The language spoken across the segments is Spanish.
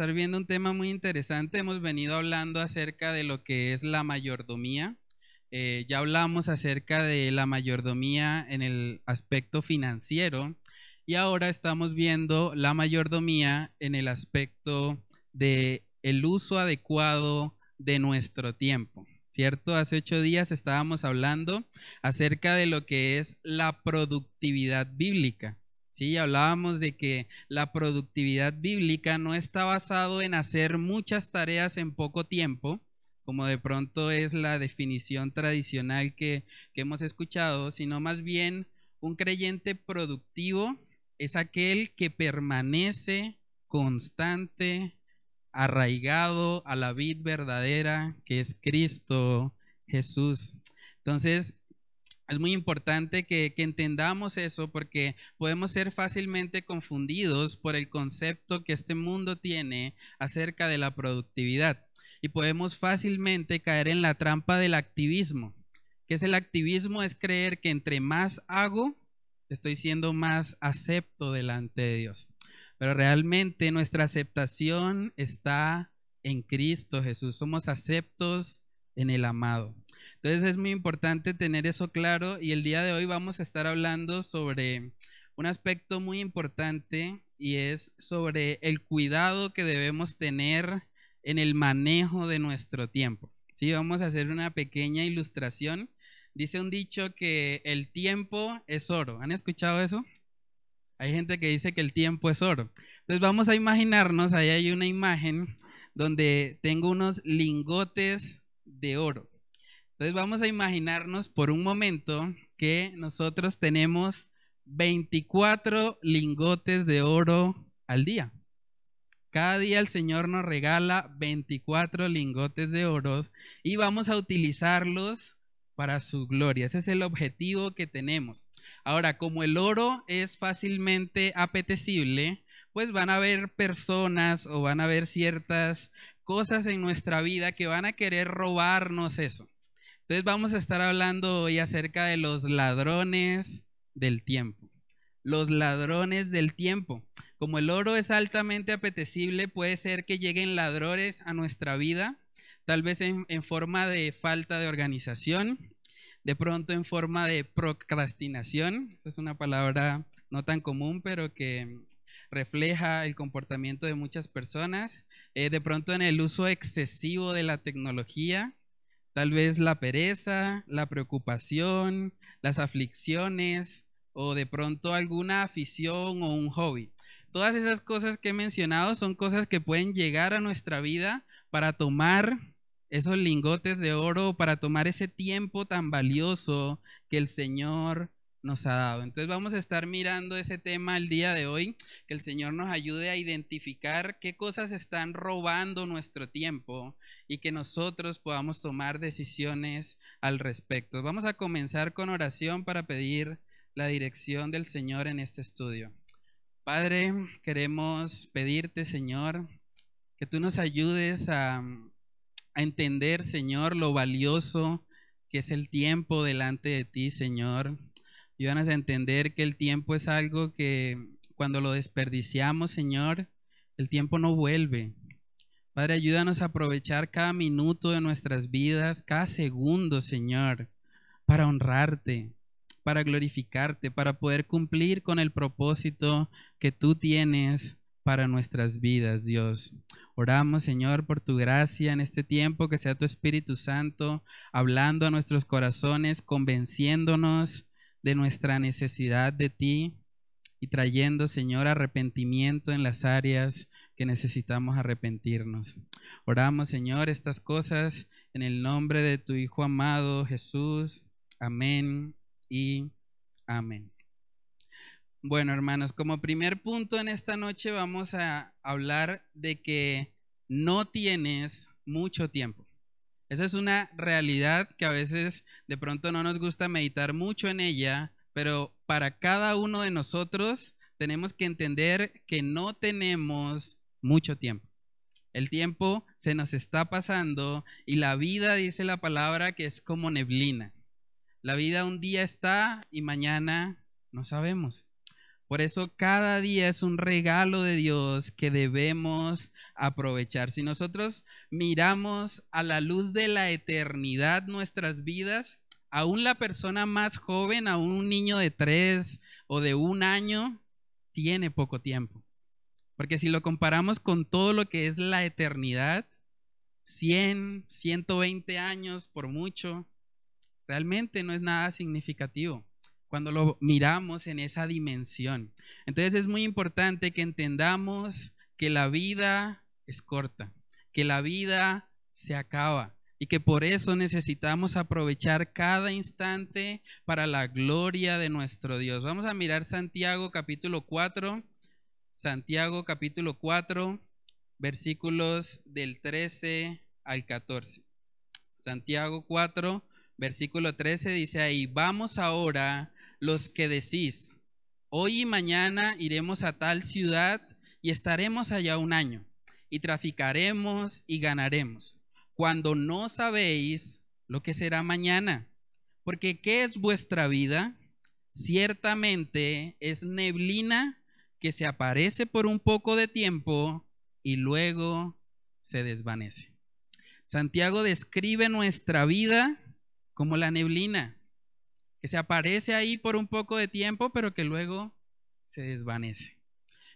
estar viendo un tema muy interesante. Hemos venido hablando acerca de lo que es la mayordomía. Eh, ya hablamos acerca de la mayordomía en el aspecto financiero y ahora estamos viendo la mayordomía en el aspecto de el uso adecuado de nuestro tiempo. ¿Cierto? Hace ocho días estábamos hablando acerca de lo que es la productividad bíblica. Sí, hablábamos de que la productividad bíblica no está basado en hacer muchas tareas en poco tiempo, como de pronto es la definición tradicional que, que hemos escuchado, sino más bien un creyente productivo es aquel que permanece constante, arraigado a la vid verdadera, que es Cristo Jesús. Entonces, es muy importante que, entendamos eso porque podemos ser fácilmente confundidos por el concepto que este mundo tiene acerca de la productividad y podemos fácilmente caer en la trampa del activismo. ¿Qué es el activismo? Es creer que entre más hago, estoy siendo más acepto delante de Dios. Pero realmente nuestra aceptación está en Cristo Jesús. Somos aceptos en el amado. Entonces es muy importante tener eso claro y el día de hoy vamos a estar hablando sobre un aspecto muy importante y es sobre el cuidado que debemos tener en el manejo de nuestro tiempo. Sí, vamos a hacer una pequeña ilustración. Dice un dicho que el tiempo es oro. ¿Han escuchado eso? Hay gente que dice que el tiempo es oro. Entonces vamos a imaginarnos, ahí hay una imagen donde tengo unos lingotes de oro. Entonces vamos a imaginarnos por un momento que nosotros tenemos 24 lingotes de oro al día. Cada día el Señor nos regala 24 lingotes de oro y vamos a utilizarlos para su gloria. Ese es el objetivo que tenemos. Ahora, como el oro es fácilmente apetecible, pues van a haber personas o van a haber ciertas cosas en nuestra vida que van a querer robarnos eso. Entonces vamos a estar hablando hoy acerca de los ladrones del tiempo. Los ladrones del tiempo. Como el oro es altamente apetecible, puede ser que lleguen ladrones a nuestra vida, tal vez en, forma de falta de organización, de pronto en forma de procrastinación. Es una palabra no tan común, pero que refleja el comportamiento de muchas personas. Eh, de pronto en el uso excesivo de la tecnología, Tal vez la pereza, la preocupación, las aflicciones o de pronto alguna afición o un hobby. Todas esas cosas que he mencionado son cosas que pueden llegar a nuestra vida para tomar esos lingotes de oro, para tomar ese tiempo tan valioso que el Señor nos ha dado. Entonces vamos a estar mirando ese tema el día de hoy, que el Señor nos ayude a identificar qué cosas están robando nuestro tiempo y que nosotros podamos tomar decisiones al respecto. Vamos a comenzar con oración para pedir la dirección del Señor en este estudio. Padre, queremos pedirte, Señor, que tú nos ayudes a, a entender, Señor, lo valioso que es el tiempo delante de ti, Señor Ayúdanos a entender que el tiempo es algo que cuando lo desperdiciamos, Señor, el tiempo no vuelve. Padre, ayúdanos a aprovechar cada minuto de nuestras vidas, cada segundo, Señor, para honrarte, para glorificarte, para poder cumplir con el propósito que tú tienes para nuestras vidas, Dios. Oramos, Señor, por tu gracia en este tiempo, que sea tu Espíritu Santo hablando a nuestros corazones, convenciéndonos de nuestra necesidad de ti y trayendo, Señor, arrepentimiento en las áreas que necesitamos arrepentirnos. Oramos, Señor, estas cosas en el nombre de tu Hijo amado Jesús. Amén y amén. Bueno, hermanos, como primer punto en esta noche vamos a hablar de que no tienes mucho tiempo. Esa es una realidad que a veces de pronto no nos gusta meditar mucho en ella, pero para cada uno de nosotros tenemos que entender que no tenemos mucho tiempo. El tiempo se nos está pasando y la vida, dice la palabra, que es como neblina. La vida un día está y mañana no sabemos. Por eso cada día es un regalo de Dios que debemos aprovechar. Si nosotros miramos a la luz de la eternidad nuestras vidas, aún la persona más joven, aún un niño de tres o de un año, tiene poco tiempo. Porque si lo comparamos con todo lo que es la eternidad, 100, 120 años por mucho, realmente no es nada significativo cuando lo miramos en esa dimensión. Entonces es muy importante que entendamos que la vida es corta, que la vida se acaba y que por eso necesitamos aprovechar cada instante para la gloria de nuestro Dios. Vamos a mirar Santiago capítulo 4 Santiago capítulo 4, versículos del 13 al 14. Santiago 4, versículo 13 dice ahí, vamos ahora los que decís, hoy y mañana iremos a tal ciudad y estaremos allá un año, y traficaremos y ganaremos, cuando no sabéis lo que será mañana. Porque ¿qué es vuestra vida? Ciertamente es neblina que se aparece por un poco de tiempo y luego se desvanece. Santiago describe nuestra vida como la neblina, que se aparece ahí por un poco de tiempo, pero que luego se desvanece.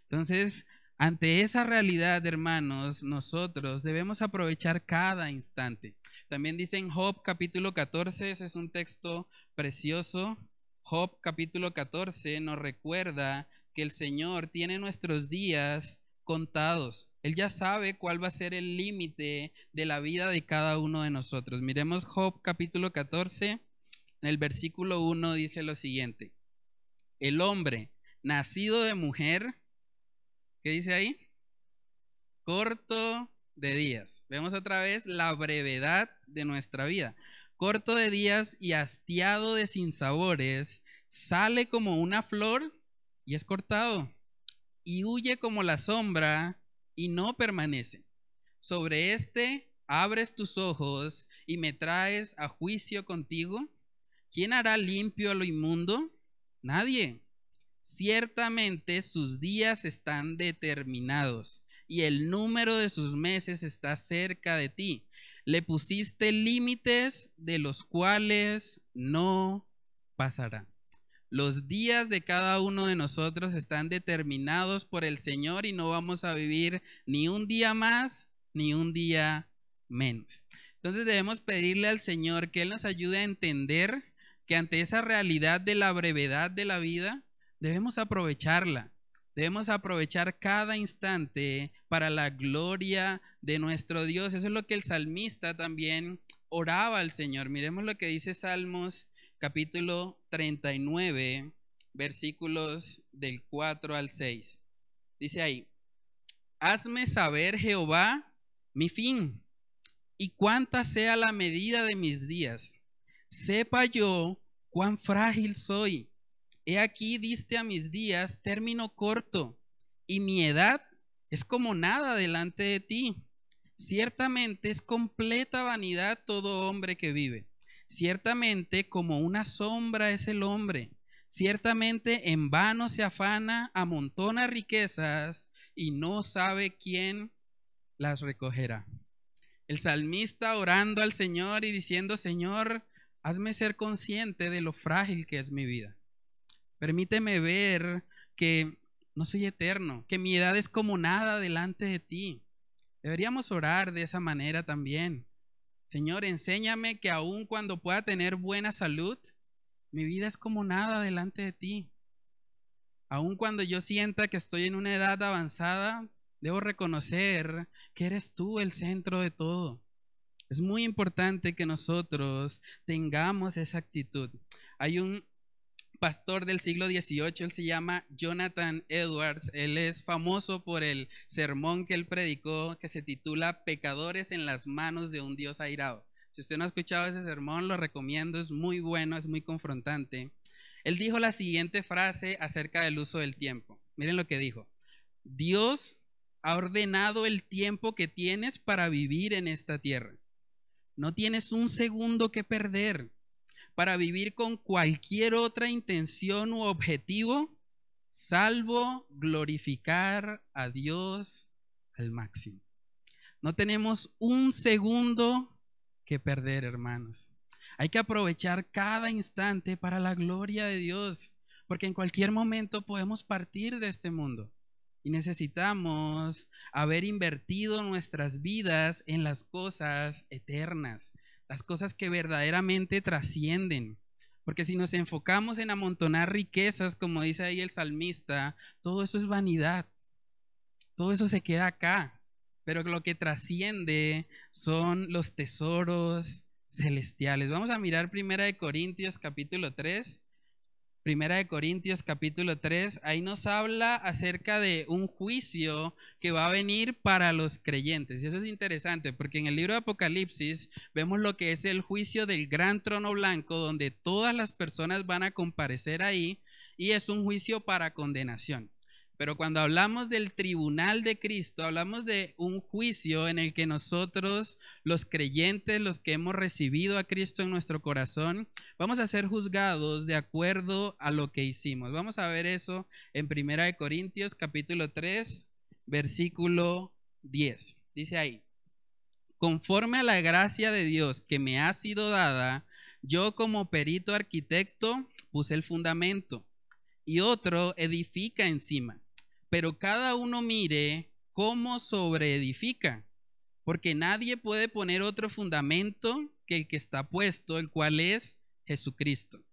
Entonces, ante esa realidad, hermanos, nosotros debemos aprovechar cada instante. También dice en Job capítulo 14, ese es un texto precioso. Job capítulo 14 nos recuerda que el Señor tiene nuestros días contados. Él ya sabe cuál va a ser el límite de la vida de cada uno de nosotros. Miremos Job capítulo 14, en el versículo 1 dice lo siguiente. El hombre nacido de mujer, ¿qué dice ahí? Corto de días. Vemos otra vez la brevedad de nuestra vida. Corto de días y hastiado de sinsabores, sale como una flor y es cortado, y huye como la sombra y no permanece. Sobre este abres tus ojos y me traes a juicio contigo. ¿Quién hará limpio lo inmundo? Nadie. Ciertamente sus días están determinados y el número de sus meses está cerca de ti. Le pusiste límites de los cuales no pasarán. Los días de cada uno de nosotros están determinados por el Señor y no vamos a vivir ni un día más ni un día menos. Entonces debemos pedirle al Señor que Él nos ayude a entender que ante esa realidad de la brevedad de la vida, debemos aprovecharla. Debemos aprovechar cada instante para la gloria de nuestro Dios. Eso es lo que el salmista también oraba al Señor. Miremos lo que dice Salmos capítulo 39, versículos del 4 al 6. Dice ahí, hazme saber Jehová mi fin y cuánta sea la medida de mis días. Sepa yo cuán frágil soy. He aquí diste a mis días término corto y mi edad es como nada delante de ti. Ciertamente es completa vanidad todo hombre que vive. Ciertamente como una sombra es el hombre. Ciertamente en vano se afana, amontona riquezas y no sabe quién las recogerá. El salmista orando al Señor y diciendo, Señor, hazme ser consciente de lo frágil que es mi vida. Permíteme ver que no soy eterno, que mi edad es como nada delante de ti. Deberíamos orar de esa manera también. Señor, enséñame que aun cuando pueda tener buena salud, mi vida es como nada delante de ti. Aun cuando yo sienta que estoy en una edad avanzada, debo reconocer que eres tú el centro de todo. Es muy importante que nosotros tengamos esa actitud. Hay un pastor del siglo XVIII, él se llama Jonathan Edwards, él es famoso por el sermón que él predicó que se titula Pecadores en las manos de un Dios airado. Si usted no ha escuchado ese sermón, lo recomiendo, es muy bueno, es muy confrontante. Él dijo la siguiente frase acerca del uso del tiempo. Miren lo que dijo. Dios ha ordenado el tiempo que tienes para vivir en esta tierra. No tienes un segundo que perder para vivir con cualquier otra intención u objetivo, salvo glorificar a Dios al máximo. No tenemos un segundo que perder, hermanos. Hay que aprovechar cada instante para la gloria de Dios, porque en cualquier momento podemos partir de este mundo. Y necesitamos haber invertido nuestras vidas en las cosas eternas, las cosas que verdaderamente trascienden. Porque si nos enfocamos en amontonar riquezas, como dice ahí el salmista, todo eso es vanidad. Todo eso se queda acá. Pero lo que trasciende son los tesoros celestiales. Vamos a mirar Primera de Corintios capítulo 3 Primera de Corintios capítulo 3, ahí nos habla acerca de un juicio que va a venir para los creyentes. Y eso es interesante porque en el libro de Apocalipsis vemos lo que es el juicio del gran trono blanco donde todas las personas van a comparecer ahí y es un juicio para condenación. Pero cuando hablamos del tribunal de Cristo, hablamos de un juicio en el que nosotros, los creyentes, los que hemos recibido a Cristo en nuestro corazón, vamos a ser juzgados de acuerdo a lo que hicimos. Vamos a ver eso en Primera de Corintios capítulo 3, versículo 10. Dice ahí: Conforme a la gracia de Dios que me ha sido dada, yo como perito arquitecto puse el fundamento y otro edifica encima pero cada uno mire cómo sobreedifica, porque nadie puede poner otro fundamento que el que está puesto, el cual es Jesucristo.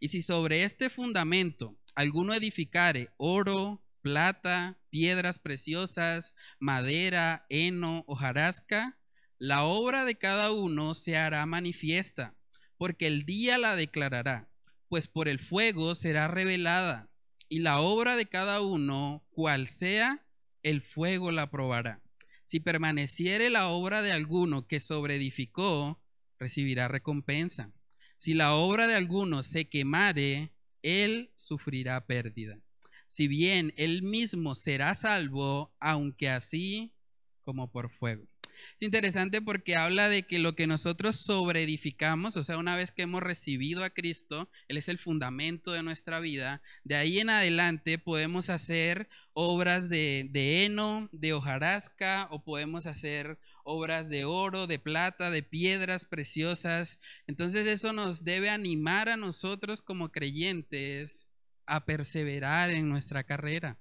Y si sobre este fundamento alguno edificare oro, plata, piedras preciosas, madera, heno, hojarasca, la obra de cada uno se hará manifiesta, porque el día la declarará, pues por el fuego será revelada y la obra de cada uno, cual sea, el fuego la probará. Si permaneciere la obra de alguno que sobreedificó, recibirá recompensa. Si la obra de alguno se quemare, él sufrirá pérdida. Si bien él mismo será salvo, aunque así como por fuego. Es interesante porque habla de que lo que nosotros sobreedificamos, o sea, una vez que hemos recibido a Cristo, Él es el fundamento de nuestra vida, de ahí en adelante podemos hacer obras de, heno, de hojarasca, o podemos hacer obras de oro, de plata, de piedras preciosas. Entonces eso nos debe animar a nosotros como creyentes a perseverar en nuestra carrera,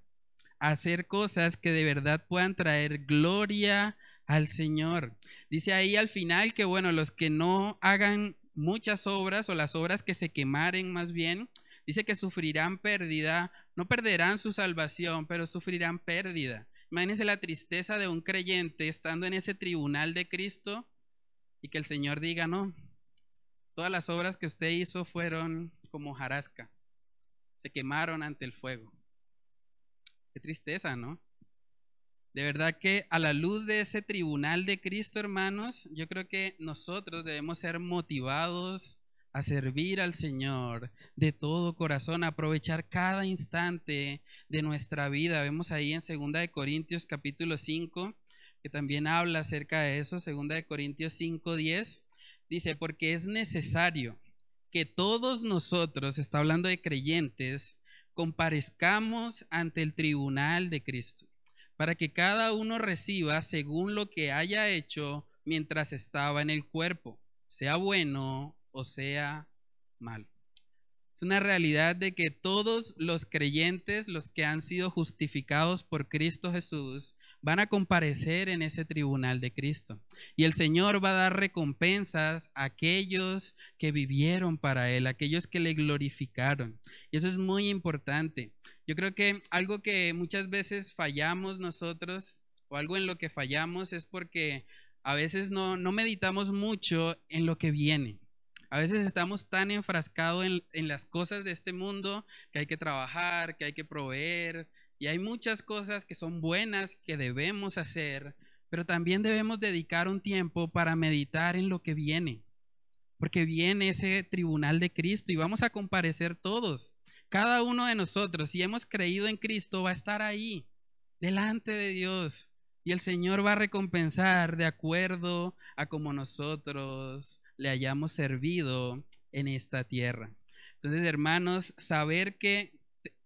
a hacer cosas que de verdad puedan traer gloria al Señor. Dice ahí al final que, bueno, los que no hagan muchas obras o las obras que se quemaren más bien, dice que sufrirán pérdida, no perderán su salvación, pero sufrirán pérdida. Imagínense la tristeza de un creyente estando en ese tribunal de Cristo y que el Señor diga, no, todas las obras que usted hizo fueron como jarasca, se quemaron ante el fuego. Qué tristeza, ¿no? De verdad que a la luz de ese tribunal de Cristo, hermanos, yo creo que nosotros debemos ser motivados a servir al Señor de todo corazón, a aprovechar cada instante de nuestra vida. Vemos ahí en 2 de Corintios capítulo 5 que también habla acerca de eso, 2 de Corintios 5, 10, dice, porque es necesario que todos nosotros, está hablando de creyentes, comparezcamos ante el tribunal de Cristo para que cada uno reciba según lo que haya hecho mientras estaba en el cuerpo, sea bueno o sea malo. Es una realidad de que todos los creyentes, los que han sido justificados por Cristo Jesús, van a comparecer en ese tribunal de Cristo. Y el Señor va a dar recompensas a aquellos que vivieron para Él, aquellos que le glorificaron. Y eso es muy importante. Yo creo que algo que muchas veces fallamos nosotros, o algo en lo que fallamos, es porque a veces no, meditamos mucho en lo que viene. A veces estamos tan enfrascados en, las cosas de este mundo que hay que trabajar, que hay que proveer, y hay muchas cosas que son buenas que debemos hacer, pero también debemos dedicar un tiempo para meditar en lo que viene, porque viene ese tribunal de Cristo y vamos a comparecer todos. Cada uno de nosotros, si hemos creído en Cristo, va a estar ahí, delante de Dios, Y el Señor va a recompensar de acuerdo a como nosotros le hayamos servido en esta tierra. Entonces, hermanos, saber que,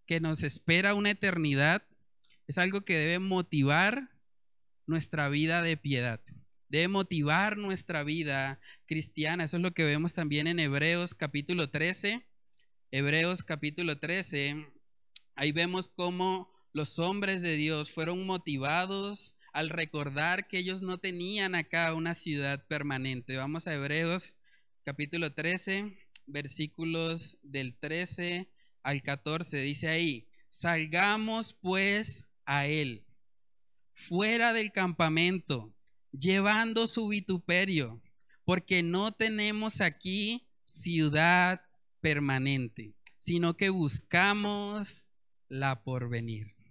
que nos espera una eternidad es algo que debe motivar nuestra vida de piedad. Debe motivar nuestra vida cristiana. Eso es lo que vemos también en Hebreos capítulo 13. Hebreos capítulo 13. Ahí vemos cómo los hombres de Dios fueron motivados al recordar que ellos no tenían acá una ciudad permanente. Vamos a Hebreos capítulo 13, versículos del 13 al 14. Dice ahí, salgamos pues a él, fuera del campamento, llevando su vituperio, porque no tenemos aquí ciudad permanente, sino que buscamos la porvenir.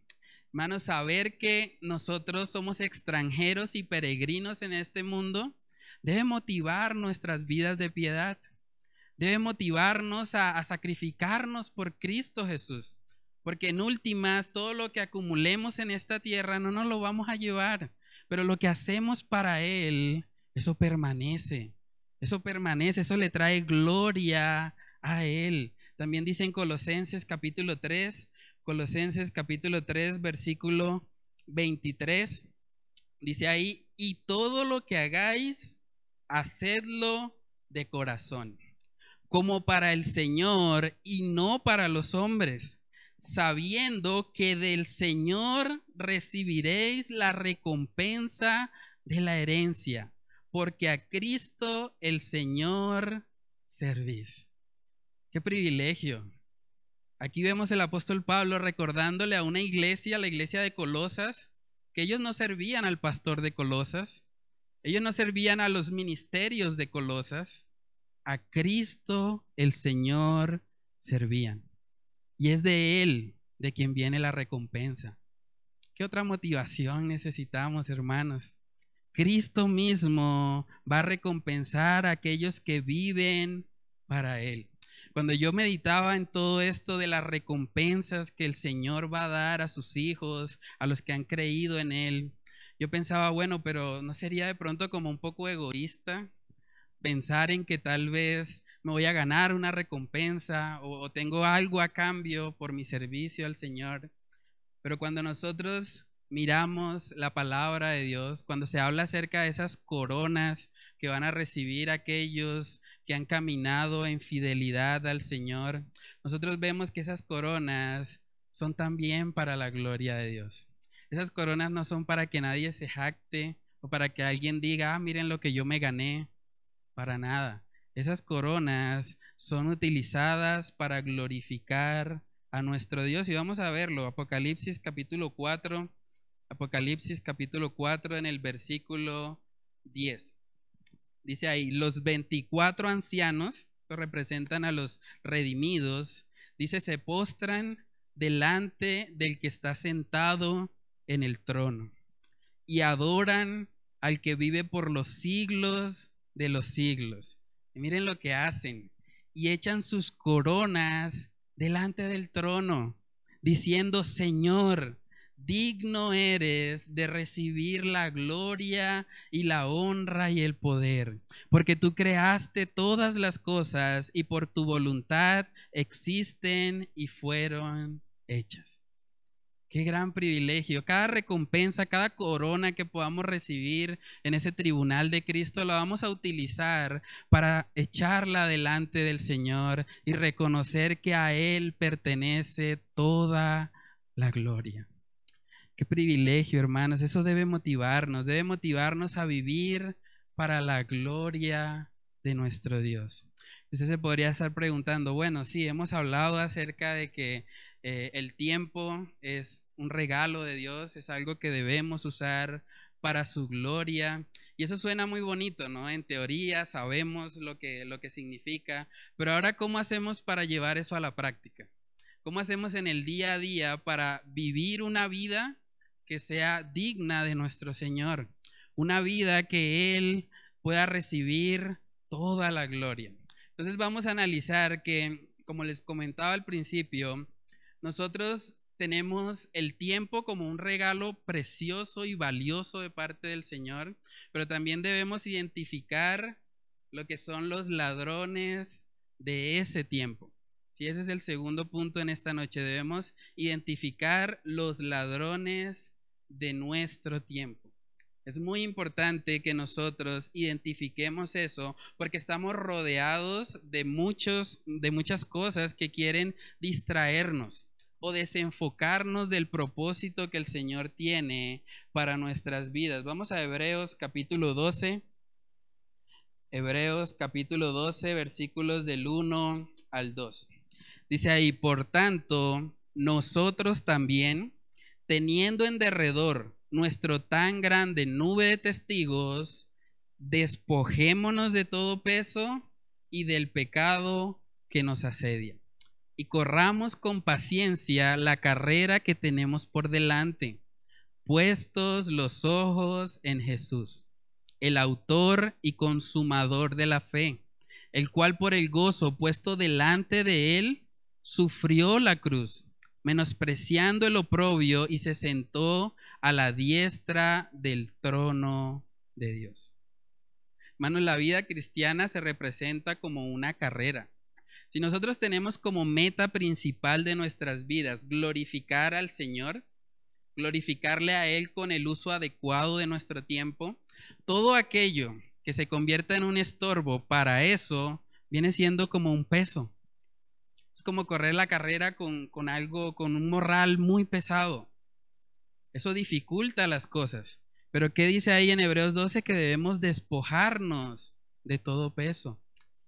Hermanos, saber que nosotros somos extranjeros y peregrinos en este mundo debe motivar nuestras vidas de piedad. Debe motivarnos a, a, sacrificarnos por Cristo Jesús. Porque en últimas, todo lo que acumulemos en esta tierra no nos lo vamos a llevar. Pero lo que hacemos para Él, eso permanece. Eso permanece, eso le trae gloria a Él. También dice en Colosenses capítulo 3, Colosenses capítulo 3, versículo 23. Dice ahí, y todo lo que hagáis, hacedlo de corazón, como para el Señor y no para los hombres, sabiendo que del Señor recibiréis la recompensa de la herencia, porque a Cristo el Señor servís. Qué privilegio Aquí vemos el apóstol Pablo recordándole a una iglesia, la iglesia de Colosas, que ellos no servían al pastor de Colosas, ellos no servían a los ministerios de Colosas, a Cristo el Señor servían. Y es de Él de quien viene la recompensa. ¿Qué otra motivación necesitamos, hermanos? Cristo mismo va a recompensar a aquellos que viven para Él. Cuando yo meditaba en todo esto de las recompensas que el Señor va a dar a sus hijos, a los que han creído en Él, yo pensaba, bueno, pero ¿no sería de pronto como un poco egoísta pensar en que tal vez me voy a ganar una recompensa o, tengo algo a cambio por mi servicio al Señor? Pero cuando nosotros miramos la palabra de Dios, cuando se habla acerca de esas coronas que van a recibir aquellos han caminado en fidelidad al Señor, nosotros vemos que esas coronas son también para la gloria de Dios. Esas coronas no son para que nadie se jacte o para que alguien diga, ah, miren lo que yo me gané. Para nada. Esas coronas son utilizadas para glorificar a nuestro Dios. Y vamos a verlo. Apocalipsis capítulo 4. Apocalipsis capítulo 4 en el versículo 10 dice ahí, los 24 ancianos, que representan a los redimidos, dice, se postran delante del que está sentado en el trono y adoran al que vive por los siglos de los siglos. Miren lo que hacen. Y echan sus coronas delante del trono, diciendo, Señor, digno eres de recibir la gloria y la honra y el poder, porque tú creaste todas las cosas y por tu voluntad existen y fueron hechas. Qué gran privilegio. Cada recompensa, cada corona que podamos recibir en ese tribunal de Cristo, la vamos a utilizar para echarla delante del Señor y reconocer que a Él pertenece toda la gloria. Qué privilegio, hermanos. Eso debe motivarnos, debe motivarnos a vivir para la gloria de nuestro Dios. Usted se podría estar preguntando, bueno, sí, hemos hablado acerca de que eh, el tiempo es un regalo de Dios, es algo que debemos usar para su gloria. Y eso suena muy bonito, ¿no? En teoría sabemos lo que, lo que significa, pero ahora, ¿cómo hacemos para llevar eso a la práctica? ¿Cómo hacemos en el día a día para vivir una vida que sea digna de nuestro Señor, una vida que Él pueda recibir toda la gloria. Entonces vamos a analizar que, como les comentaba al principio, nosotros tenemos el tiempo como un regalo precioso y valioso de parte del Señor, pero también debemos identificar lo que son los ladrones de ese tiempo. Si ese es el segundo punto en esta noche, debemos identificar los ladrones de nuestro tiempo. Es muy importante que nosotros identifiquemos eso porque estamos rodeados de muchos de muchas cosas que quieren distraernos o desenfocarnos del propósito que el Señor tiene para nuestras vidas. Vamos a Hebreos capítulo 12. Hebreos capítulo 12, versículos del 1 al 2. Dice ahí, por tanto, nosotros también, teniendo en derredor nuestro tan grande nube de testigos, despojémonos de todo peso y del pecado que nos asedia. Y corramos con paciencia la carrera que tenemos por delante, puestos los ojos en Jesús, el autor y consumador de la fe, el cual por el gozo puesto delante de él sufrió la cruz, menospreciando el oprobio y se sentó a la diestra del trono de Dios. Hermano, la vida cristiana se representa como una carrera. Si nosotros tenemos como meta principal de nuestras vidas glorificar al Señor, glorificarle a Él con el uso adecuado de nuestro tiempo, todo aquello que se convierta en un estorbo para eso viene siendo como un peso. Es como correr la carrera con, con algo, con un morral muy pesado. Eso dificulta las cosas. Pero ¿qué dice ahí en Hebreos 12? Que debemos despojarnos de todo peso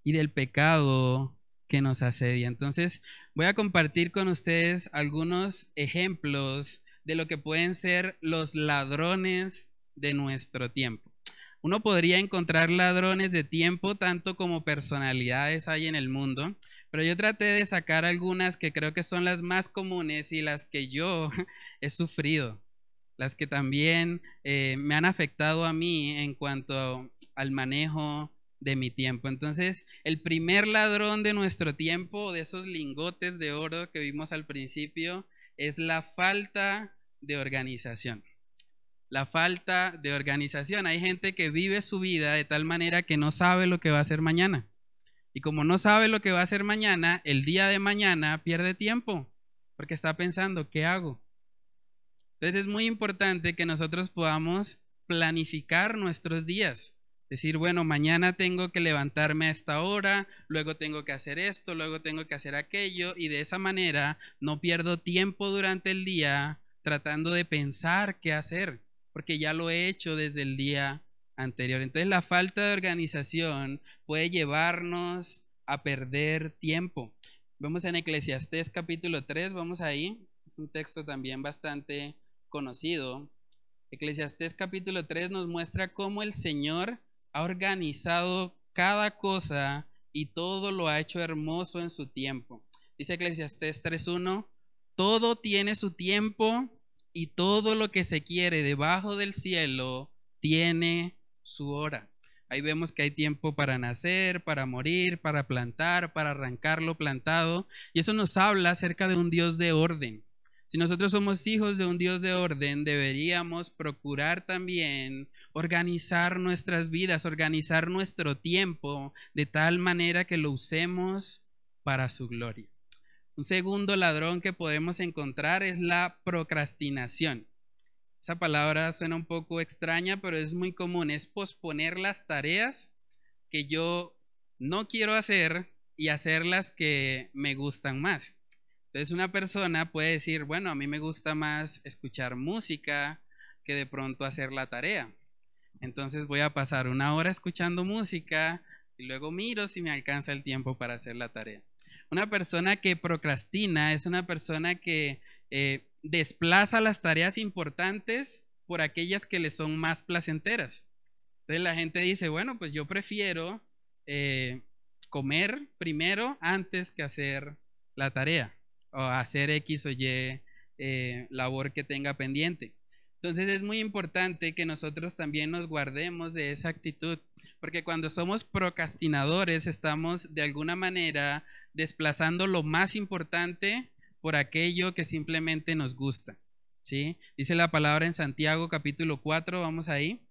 y del pecado que nos asedia. Entonces, voy a compartir con ustedes algunos ejemplos de lo que pueden ser los ladrones de nuestro tiempo. Uno podría encontrar ladrones de tiempo tanto como personalidades hay en el mundo, pero yo traté de sacar algunas que creo que son las más comunes y las que yo he sufrido, las que también eh, me han afectado a mí en cuanto al manejo de mi tiempo. Entonces, el primer ladrón de nuestro tiempo, de esos lingotes de oro que vimos al principio, es la falta de organización. La falta de organización. Hay gente que vive su vida de tal manera que no sabe lo que va a hacer mañana. Y como no sabe lo que va a hacer mañana, el día de mañana pierde tiempo, porque está pensando, ¿qué hago? Entonces es muy importante que nosotros podamos planificar nuestros días. Decir, bueno, mañana tengo que levantarme a esta hora, luego tengo que hacer esto, luego tengo que hacer aquello, y de esa manera no pierdo tiempo durante el día tratando de pensar qué hacer, porque ya lo he hecho desde el día anterior. Entonces la falta de organización puede llevarnos a perder tiempo. Vamos en Eclesiastés capítulo 3, vamos ahí, es un texto también bastante conocido. Eclesiastés capítulo 3 nos muestra cómo el Señor ha organizado cada cosa y todo lo ha hecho hermoso en su tiempo. Dice Eclesiastés 3.1, todo tiene su tiempo y todo lo que se quiere debajo del cielo tiene su hora. Ahí vemos que hay tiempo para nacer, para morir, para plantar, para arrancar lo plantado. Y eso nos habla acerca de un Dios de orden. Si nosotros somos hijos de un Dios de orden, deberíamos procurar también organizar nuestras vidas, organizar nuestro tiempo de tal manera que lo usemos para su gloria. Un segundo ladrón que podemos encontrar es la procrastinación. Esa palabra suena un poco extraña, pero es muy común. Es posponer las tareas que yo no quiero hacer y hacerlas que me gustan más. Entonces una persona puede decir, bueno, a mí me gusta más escuchar música que de pronto hacer la tarea. Entonces voy a pasar una hora escuchando música y luego miro si me alcanza el tiempo para hacer la tarea. Una persona que procrastina es una persona que eh, desplaza las tareas importantes por aquellas que le son más placenteras. Entonces la gente dice, bueno, pues yo prefiero eh, comer primero antes que hacer la tarea o hacer X o Y eh, labor que tenga pendiente. Entonces es muy importante que nosotros también nos guardemos de esa actitud, porque cuando somos procrastinadores estamos de alguna manera desplazando lo más importante por aquello que simplemente nos gusta. ¿sí? Dice la palabra en Santiago capítulo 4, vamos ahí.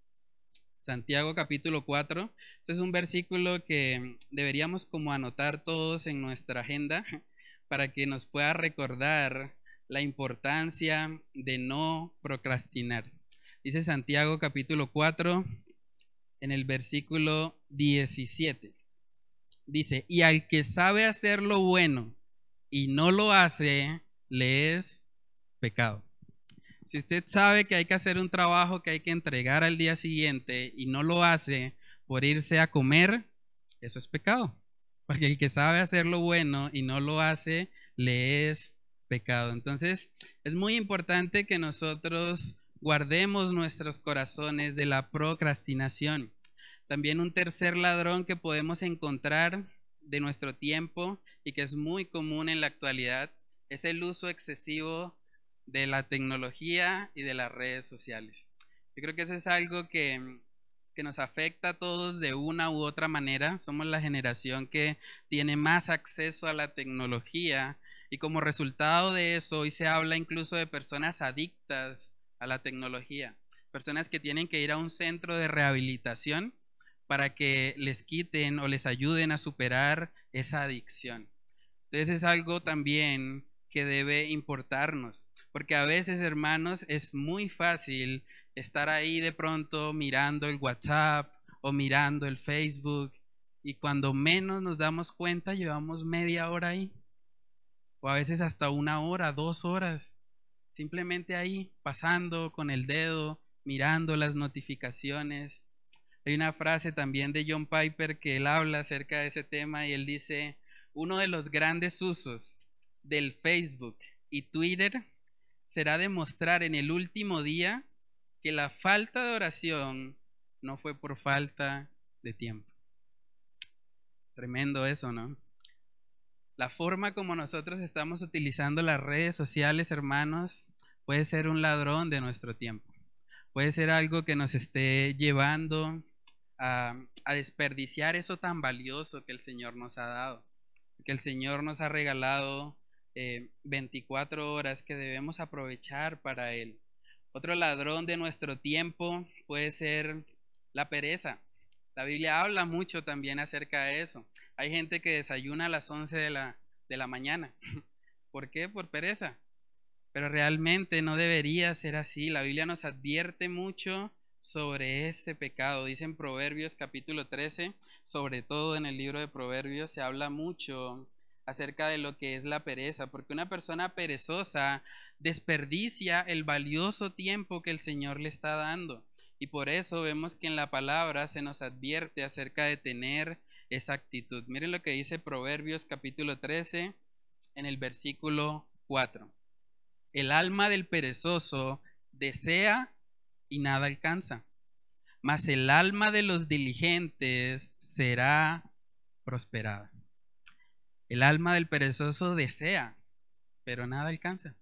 Santiago capítulo 4. Este es un versículo que deberíamos como anotar todos en nuestra agenda para que nos pueda recordar la importancia de no procrastinar. Dice Santiago capítulo 4 en el versículo 17. Dice, y al que sabe hacer lo bueno y no lo hace, le es pecado. Si usted sabe que hay que hacer un trabajo que hay que entregar al día siguiente y no lo hace por irse a comer, eso es pecado. Porque el que sabe hacer lo bueno y no lo hace, le es pecado. Entonces, es muy importante que nosotros guardemos nuestros corazones de la procrastinación. También un tercer ladrón que podemos encontrar de nuestro tiempo y que es muy común en la actualidad es el uso excesivo de la tecnología y de las redes sociales. Yo creo que eso es algo que, que nos afecta a todos de una u otra manera. Somos la generación que tiene más acceso a la tecnología y como resultado de eso hoy se habla incluso de personas adictas a la tecnología, personas que tienen que ir a un centro de rehabilitación para que les quiten o les ayuden a superar esa adicción. Entonces es algo también que debe importarnos. Porque a veces, hermanos, es muy fácil estar ahí de pronto mirando el WhatsApp o mirando el Facebook y cuando menos nos damos cuenta llevamos media hora ahí. O a veces hasta una hora, dos horas. Simplemente ahí, pasando con el dedo, mirando las notificaciones. Hay una frase también de John Piper que él habla acerca de ese tema y él dice, uno de los grandes usos del Facebook y Twitter será demostrar en el último día que la falta de oración no fue por falta de tiempo. Tremendo eso, ¿no? La forma como nosotros estamos utilizando las redes sociales, hermanos, puede ser un ladrón de nuestro tiempo. Puede ser algo que nos esté llevando a, desperdiciar eso tan valioso que el Señor nos ha dado. Que el Señor nos ha regalado 24 eh, horas que debemos aprovechar para Él. Otro ladrón de nuestro tiempo puede ser la pereza. La Biblia habla mucho también acerca de eso. Hay gente que desayuna a las 11 de la, de la mañana. ¿Por qué? Por pereza. Pero realmente no debería ser así. La Biblia nos advierte mucho sobre este pecado. Dice en Proverbios capítulo 13, sobre todo en el libro de Proverbios, se habla mucho acerca de lo que es la pereza, porque una persona perezosa desperdicia el valioso tiempo que el Señor le está dando. Y por eso vemos que en la palabra se nos advierte acerca de tener esa actitud. Miren lo que dice Proverbios capítulo 13 en el versículo 4. El alma del perezoso desea y nada alcanza, mas el alma de los diligentes será prosperada. El alma del perezoso desea, pero nada alcanza,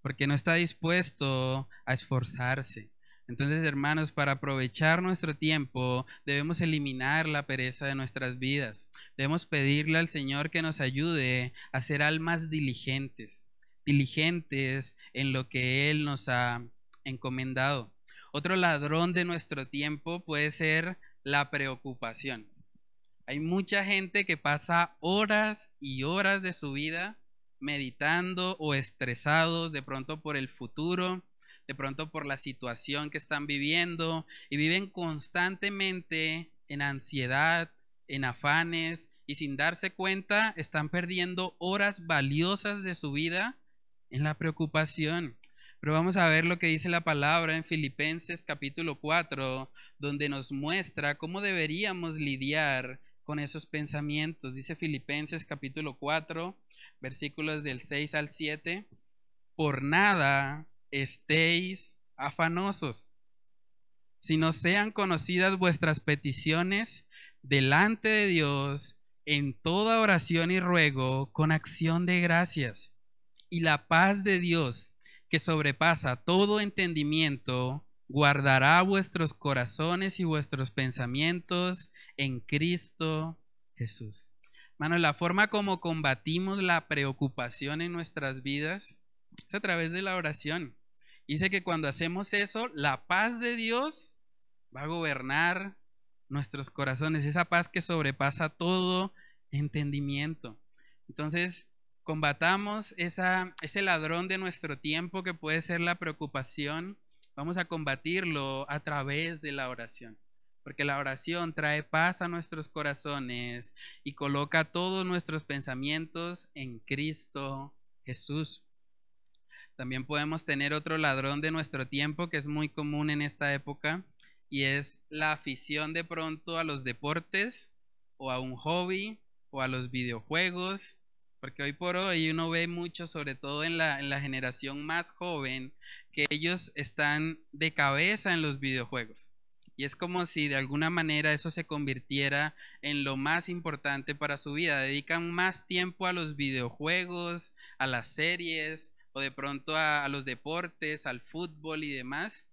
porque no está dispuesto a esforzarse. Entonces, hermanos, para aprovechar nuestro tiempo, debemos eliminar la pereza de nuestras vidas. Debemos pedirle al Señor que nos ayude a ser almas diligentes, diligentes en lo que Él nos ha encomendado. Otro ladrón de nuestro tiempo puede ser la preocupación. Hay mucha gente que pasa horas y horas de su vida meditando o estresados de pronto por el futuro, de pronto por la situación que están viviendo y viven constantemente en ansiedad, en afanes y sin darse cuenta están perdiendo horas valiosas de su vida en la preocupación. Pero vamos a ver lo que dice la palabra en Filipenses capítulo 4, donde nos muestra cómo deberíamos lidiar con esos pensamientos. Dice Filipenses capítulo 4, versículos del 6 al 7, por nada estéis afanosos, sino sean conocidas vuestras peticiones delante de Dios en toda oración y ruego con acción de gracias. Y la paz de Dios, que sobrepasa todo entendimiento, guardará vuestros corazones y vuestros pensamientos en Cristo Jesús. Mano, la forma como combatimos la preocupación en nuestras vidas es a través de la oración. Dice que cuando hacemos eso, la paz de Dios va a gobernar nuestros corazones, esa paz que sobrepasa todo entendimiento. Entonces, combatamos ese ladrón de nuestro tiempo que puede ser la preocupación. Vamos a combatirlo a través de la oración. Porque la oración trae paz a nuestros corazones y coloca todos nuestros pensamientos en Cristo Jesús. También podemos tener otro ladrón de nuestro tiempo que es muy común en esta época y es la afición de pronto a los deportes o a un hobby o a los videojuegos, porque hoy por hoy uno ve mucho, sobre todo en la, en la generación más joven, que ellos están de cabeza en los videojuegos. Y es como si de alguna manera eso se convirtiera en lo más importante para su vida. Dedican más tiempo a los videojuegos, a las series o de pronto a los deportes, al fútbol y demás,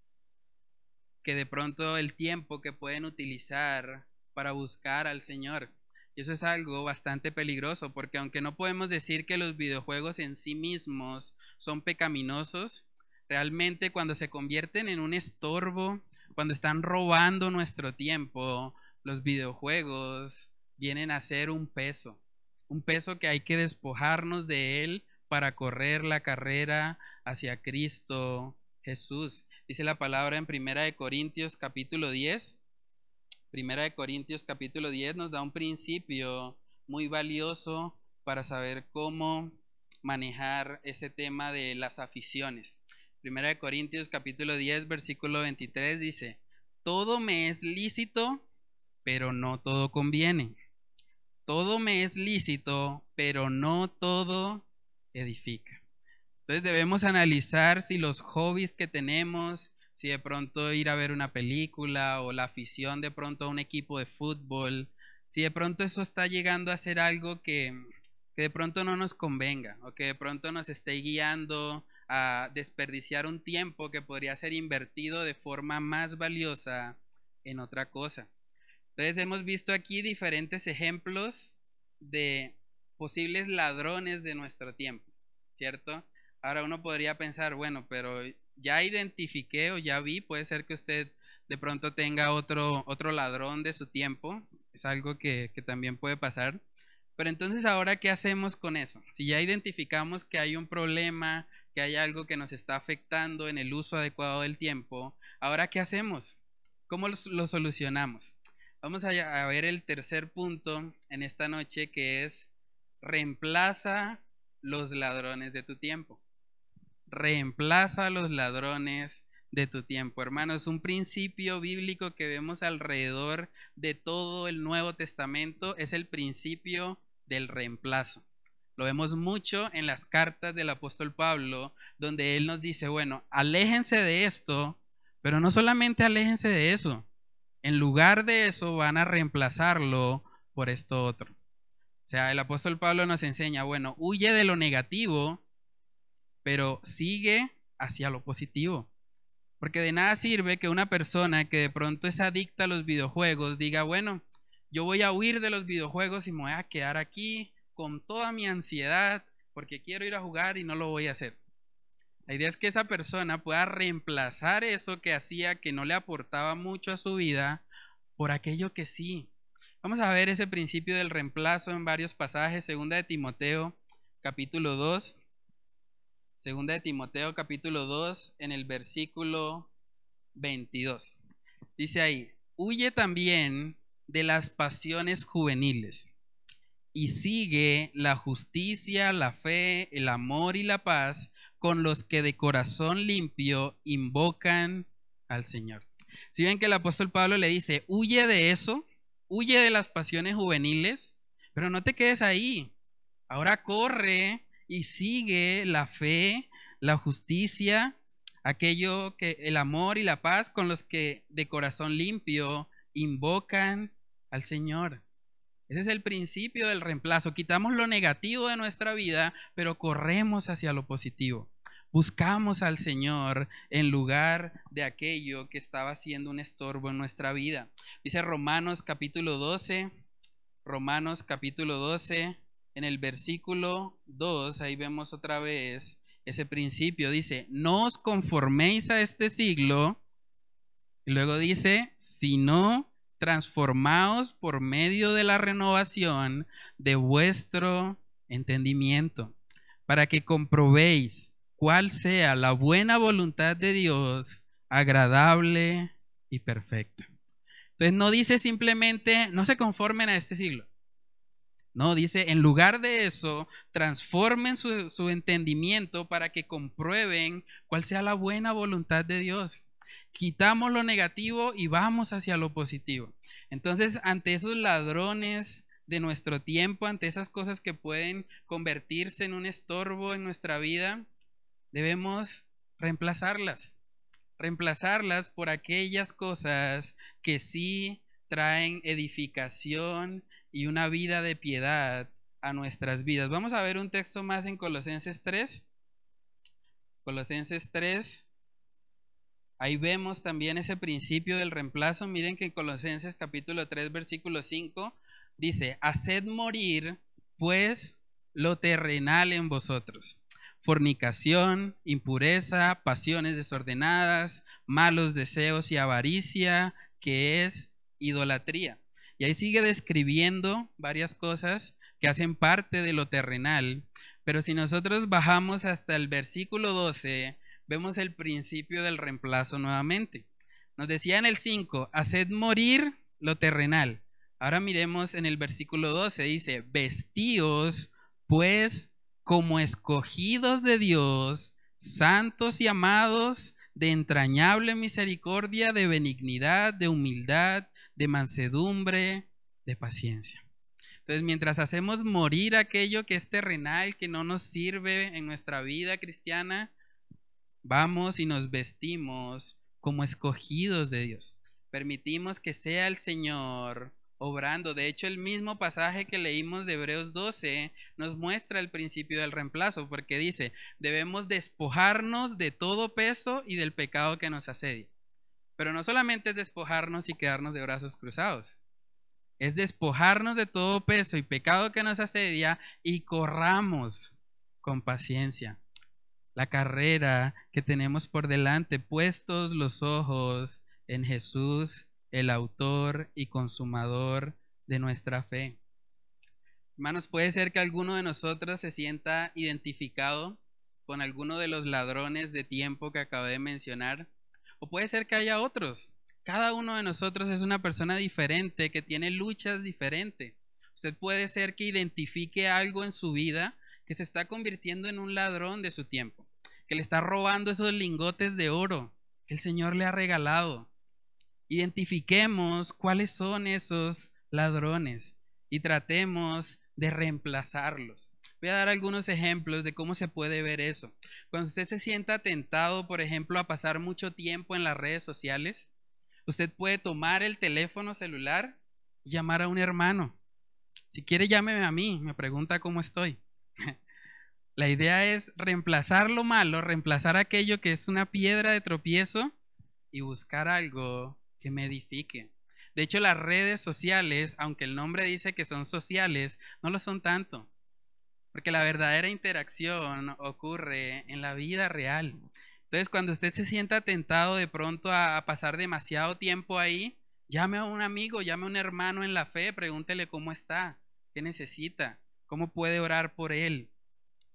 que de pronto el tiempo que pueden utilizar para buscar al Señor. Y eso es algo bastante peligroso, porque aunque no podemos decir que los videojuegos en sí mismos son pecaminosos, realmente cuando se convierten en un estorbo, cuando están robando nuestro tiempo, los videojuegos vienen a ser un peso, un peso que hay que despojarnos de él para correr la carrera hacia Cristo Jesús. Dice la palabra en Primera de Corintios capítulo 10, Primera de Corintios capítulo 10 nos da un principio muy valioso para saber cómo manejar ese tema de las aficiones. Primera de Corintios capítulo 10 versículo 23 dice, todo me es lícito, pero no todo conviene. Todo me es lícito, pero no todo edifica. Entonces debemos analizar si los hobbies que tenemos, si de pronto ir a ver una película o la afición de pronto a un equipo de fútbol, si de pronto eso está llegando a ser algo que, que de pronto no nos convenga o que de pronto nos esté guiando a desperdiciar un tiempo que podría ser invertido de forma más valiosa en otra cosa. Entonces hemos visto aquí diferentes ejemplos de posibles ladrones de nuestro tiempo, ¿cierto? Ahora uno podría pensar, bueno, pero ya identifiqué o ya vi, puede ser que usted de pronto tenga otro, otro ladrón de su tiempo, es algo que, que también puede pasar. Pero entonces ahora, ¿qué hacemos con eso? Si ya identificamos que hay un problema, que hay algo que nos está afectando en el uso adecuado del tiempo, ahora, ¿qué hacemos? ¿Cómo lo, solucionamos? Vamos a ver el tercer punto en esta noche que es reemplaza los ladrones de tu tiempo reemplaza a los ladrones de tu tiempo. Hermanos, un principio bíblico que vemos alrededor de todo el Nuevo Testamento es el principio del reemplazo. Lo vemos mucho en las cartas del apóstol Pablo, donde él nos dice, bueno, aléjense de esto, pero no solamente aléjense de eso, en lugar de eso van a reemplazarlo por esto otro. O sea, el apóstol Pablo nos enseña, bueno, huye de lo negativo pero sigue hacia lo positivo. Porque de nada sirve que una persona que de pronto es adicta a los videojuegos diga, bueno, yo voy a huir de los videojuegos y me voy a quedar aquí con toda mi ansiedad porque quiero ir a jugar y no lo voy a hacer. La idea es que esa persona pueda reemplazar eso que hacía que no le aportaba mucho a su vida por aquello que sí. Vamos a ver ese principio del reemplazo en varios pasajes, segunda de Timoteo, capítulo 2, Segunda de Timoteo capítulo 2 en el versículo 22. Dice ahí, huye también de las pasiones juveniles y sigue la justicia, la fe, el amor y la paz con los que de corazón limpio invocan al Señor. Si ven que el apóstol Pablo le dice, huye de eso, huye de las pasiones juveniles, pero no te quedes ahí. Ahora corre y sigue la fe, la justicia, aquello que el amor y la paz con los que de corazón limpio invocan al Señor. Ese es el principio del reemplazo. Quitamos lo negativo de nuestra vida, pero corremos hacia lo positivo. Buscamos al Señor en lugar de aquello que estaba siendo un estorbo en nuestra vida. Dice Romanos capítulo 12, Romanos capítulo 12, en el versículo 2, ahí vemos otra vez ese principio. Dice, no os conforméis a este siglo. Y luego dice, sino transformaos por medio de la renovación de vuestro entendimiento, para que comprobéis cuál sea la buena voluntad de Dios, agradable y perfecta. Entonces no dice simplemente, no se conformen a este siglo. No, dice, en lugar de eso, transformen su, su, entendimiento para que comprueben cuál sea la buena voluntad de Dios. Quitamos lo negativo y vamos hacia lo positivo. Entonces, ante esos ladrones de nuestro tiempo, ante esas cosas que pueden convertirse en un estorbo en nuestra vida, debemos reemplazarlas. Reemplazarlas por aquellas cosas que sí traen edificación y una vida de piedad a nuestras vidas. Vamos a ver un texto más en Colosenses 3. Colosenses 3. Ahí vemos también ese principio del reemplazo. Miren que en Colosenses capítulo 3, versículo 5 dice, haced morir pues lo terrenal en vosotros. Fornicación, impureza, pasiones desordenadas, malos deseos y avaricia, que es idolatría. Y ahí sigue describiendo varias cosas que hacen parte de lo terrenal. Pero si nosotros bajamos hasta el versículo 12, vemos el principio del reemplazo nuevamente. Nos decía en el 5, haced morir lo terrenal. Ahora miremos en el versículo 12, dice, vestíos pues como escogidos de Dios, santos y amados, de entrañable misericordia, de benignidad, de humildad, de mansedumbre, de paciencia. Entonces, mientras hacemos morir aquello que es terrenal, que no nos sirve en nuestra vida cristiana, vamos y nos vestimos como escogidos de Dios. Permitimos que sea el Señor obrando. De hecho, el mismo pasaje que leímos de Hebreos 12 nos muestra el principio del reemplazo, porque dice, debemos despojarnos de todo peso y del pecado que nos asedia. Pero no solamente es despojarnos y quedarnos de brazos cruzados. Es despojarnos de todo peso y pecado que nos asedia y corramos con paciencia la carrera que tenemos por delante, puestos los ojos en Jesús, el autor y consumador de nuestra fe. Hermanos, puede ser que alguno de nosotros se sienta identificado con alguno de los ladrones de tiempo que acabé de mencionar puede ser que haya otros. Cada uno de nosotros es una persona diferente que tiene luchas diferentes. Usted puede ser que identifique algo en su vida que se está convirtiendo en un ladrón de su tiempo, que le está robando esos lingotes de oro que el Señor le ha regalado. Identifiquemos cuáles son esos ladrones y tratemos de reemplazarlos. Voy a dar algunos ejemplos de cómo se puede ver eso. Cuando usted se sienta tentado, por ejemplo, a pasar mucho tiempo en las redes sociales, usted puede tomar el teléfono celular y llamar a un hermano. Si quiere, llámeme a mí, me pregunta cómo estoy. La idea es reemplazar lo malo, reemplazar aquello que es una piedra de tropiezo y buscar algo que me edifique. De hecho, las redes sociales, aunque el nombre dice que son sociales, no lo son tanto. Porque la verdadera interacción ocurre en la vida real. Entonces, cuando usted se sienta tentado de pronto a, pasar demasiado tiempo ahí, llame a un amigo, llame a un hermano en la fe, pregúntele cómo está, qué necesita, cómo puede orar por él.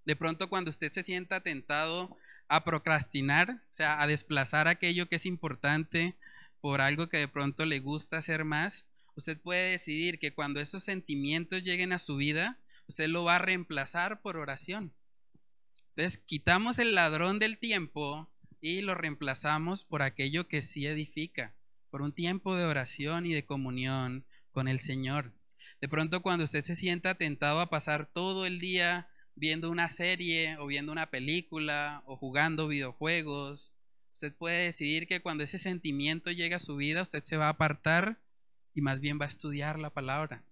De pronto, cuando usted se sienta tentado a procrastinar, o sea, a desplazar aquello que es importante por algo que de pronto le gusta hacer más, usted puede decidir que cuando esos sentimientos lleguen a su vida, usted lo va a reemplazar por oración. Entonces, quitamos el ladrón del tiempo y lo reemplazamos por aquello que sí edifica, por un tiempo de oración y de comunión con el Señor. De pronto, cuando usted se sienta tentado a pasar todo el día viendo una serie o viendo una película o jugando videojuegos, usted puede decidir que cuando ese sentimiento llegue a su vida, usted se va a apartar y más bien va a estudiar la palabra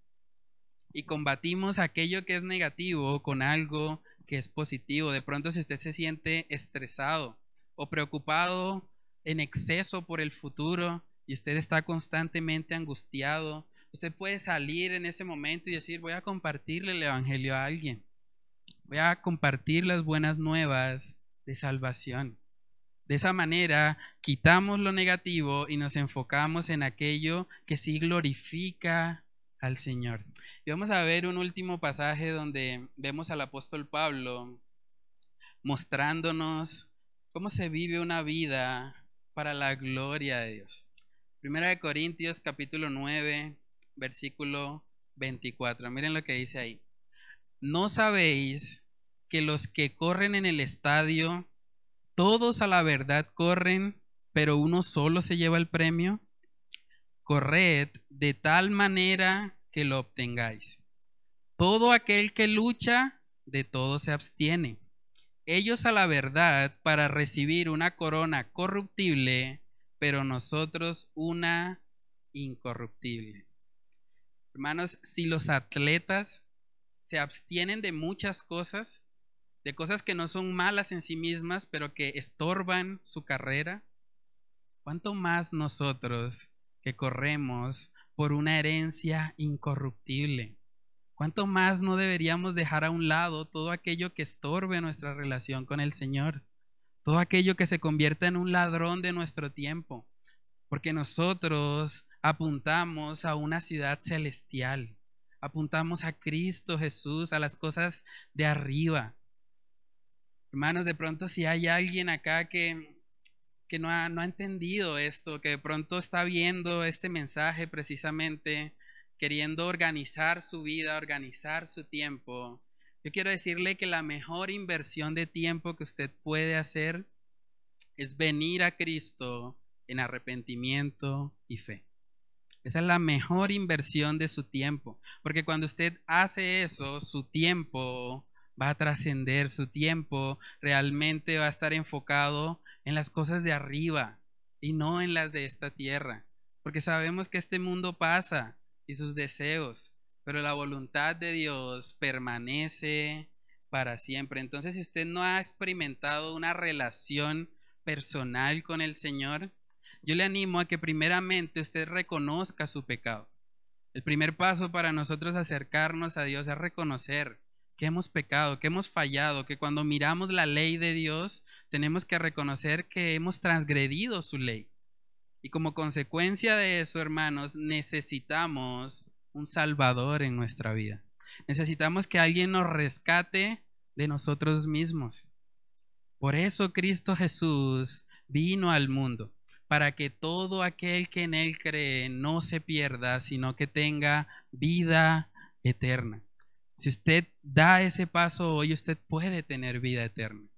y combatimos aquello que es negativo con algo que es positivo. De pronto si usted se siente estresado o preocupado en exceso por el futuro y usted está constantemente angustiado, Usted puede salir en ese momento y decir, voy a compartirle el Evangelio a alguien. Voy a compartir las buenas nuevas de salvación. De esa manera quitamos lo negativo y nos enfocamos en aquello que sí glorifica al Señor. Y vamos a ver un último pasaje donde vemos al apóstol Pablo mostrándonos cómo se vive una vida para la gloria de Dios. Primera de Corintios capítulo 9, versículo 24. Miren lo que dice ahí. ¿No sabéis que los que corren en el estadio, todos a la verdad corren, pero uno solo se lleva el premio? Corred de tal manera que lo obtengáis. Todo aquel que lucha, de todo se abstiene. Ellos a la verdad para recibir una corona corruptible, pero nosotros una incorruptible. Hermanos, si los atletas se abstienen de muchas cosas, de cosas que no son malas en sí mismas, pero que estorban su carrera, ¿cuánto más nosotros corremos por una herencia incorruptible? ¿Cuánto más no deberíamos dejar a un lado todo aquello que estorbe nuestra relación con el Señor? Todo aquello que se convierta en un ladrón de nuestro tiempo. Porque nosotros apuntamos a una ciudad celestial. Apuntamos a Cristo Jesús, a las cosas de arriba. Hermanos, de pronto si hay alguien acá que, que no, ha, no ha entendido esto, que de pronto está viendo este mensaje precisamente, queriendo organizar su vida, organizar su tiempo, yo quiero decirle que la mejor inversión de tiempo que usted puede hacer es venir a Cristo en arrepentimiento y fe. Esa es la mejor inversión de su tiempo, porque cuando usted hace eso, su tiempo va a trascender, su tiempo realmente va a estar enfocado en las cosas de arriba y no en las de esta tierra, porque sabemos que este mundo pasa y sus deseos, pero la voluntad de Dios permanece para siempre. Entonces, si usted no ha experimentado una relación personal con el Señor, yo le animo a que primeramente usted reconozca su pecado. El primer paso para nosotros acercarnos a Dios es reconocer que hemos pecado, que hemos fallado, que cuando miramos la ley de Dios tenemos que reconocer que hemos transgredido su ley. Y como consecuencia de eso, hermanos, necesitamos un Salvador en nuestra vida. Necesitamos que alguien nos rescate de nosotros mismos. Por eso Cristo Jesús vino al mundo para que todo aquel que en Él cree no se pierda, sino que tenga vida eterna. Si usted da ese paso hoy, usted puede tener vida eterna.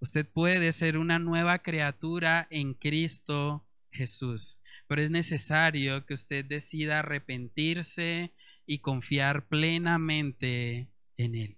Usted puede ser una nueva criatura en Cristo Jesús. Pero es necesario que usted decida arrepentirse y confiar plenamente en Él.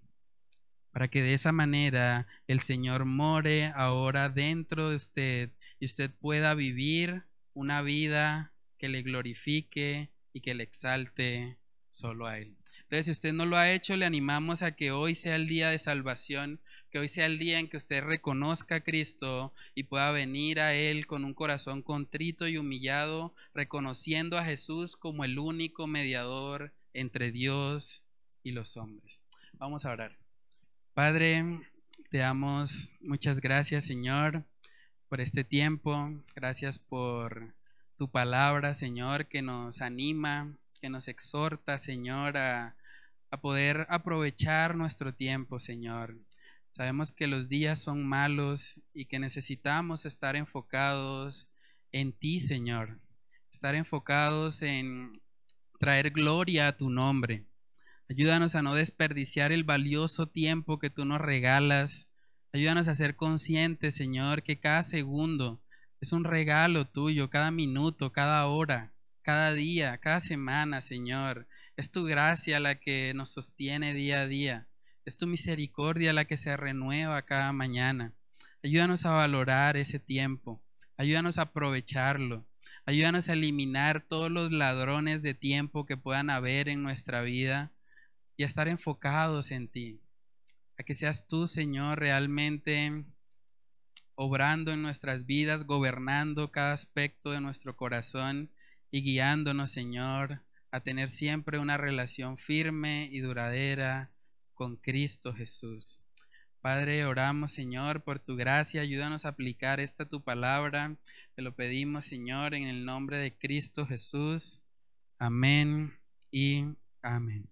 Para que de esa manera el Señor more ahora dentro de usted y usted pueda vivir una vida que le glorifique y que le exalte solo a Él. Entonces, si usted no lo ha hecho, le animamos a que hoy sea el día de salvación, que hoy sea el día en que usted reconozca a Cristo y pueda venir a Él con un corazón contrito y humillado, reconociendo a Jesús como el único mediador entre Dios y los hombres. Vamos a orar. Padre, te damos muchas gracias, Señor por este tiempo. Gracias por tu palabra, Señor, que nos anima, que nos exhorta, Señor, a, a poder aprovechar nuestro tiempo, Señor. Sabemos que los días son malos y que necesitamos estar enfocados en ti, Señor. Estar enfocados en traer gloria a tu nombre. Ayúdanos a no desperdiciar el valioso tiempo que tú nos regalas Ayúdanos a ser conscientes, Señor, que cada segundo es un regalo tuyo, cada minuto, cada hora, cada día, cada semana, Señor. Es tu gracia la que nos sostiene día a día. Es tu misericordia la que se renueva cada mañana. Ayúdanos a valorar ese tiempo. Ayúdanos a aprovecharlo. Ayúdanos a eliminar todos los ladrones de tiempo que puedan haber en nuestra vida y a estar enfocados en ti a que seas tú, Señor, realmente obrando en nuestras vidas, gobernando cada aspecto de nuestro corazón y guiándonos, Señor, a tener siempre una relación firme y duradera con Cristo Jesús. Padre, oramos, Señor, por tu gracia, ayúdanos a aplicar esta tu palabra. Te lo pedimos, Señor, en el nombre de Cristo Jesús. Amén y amén.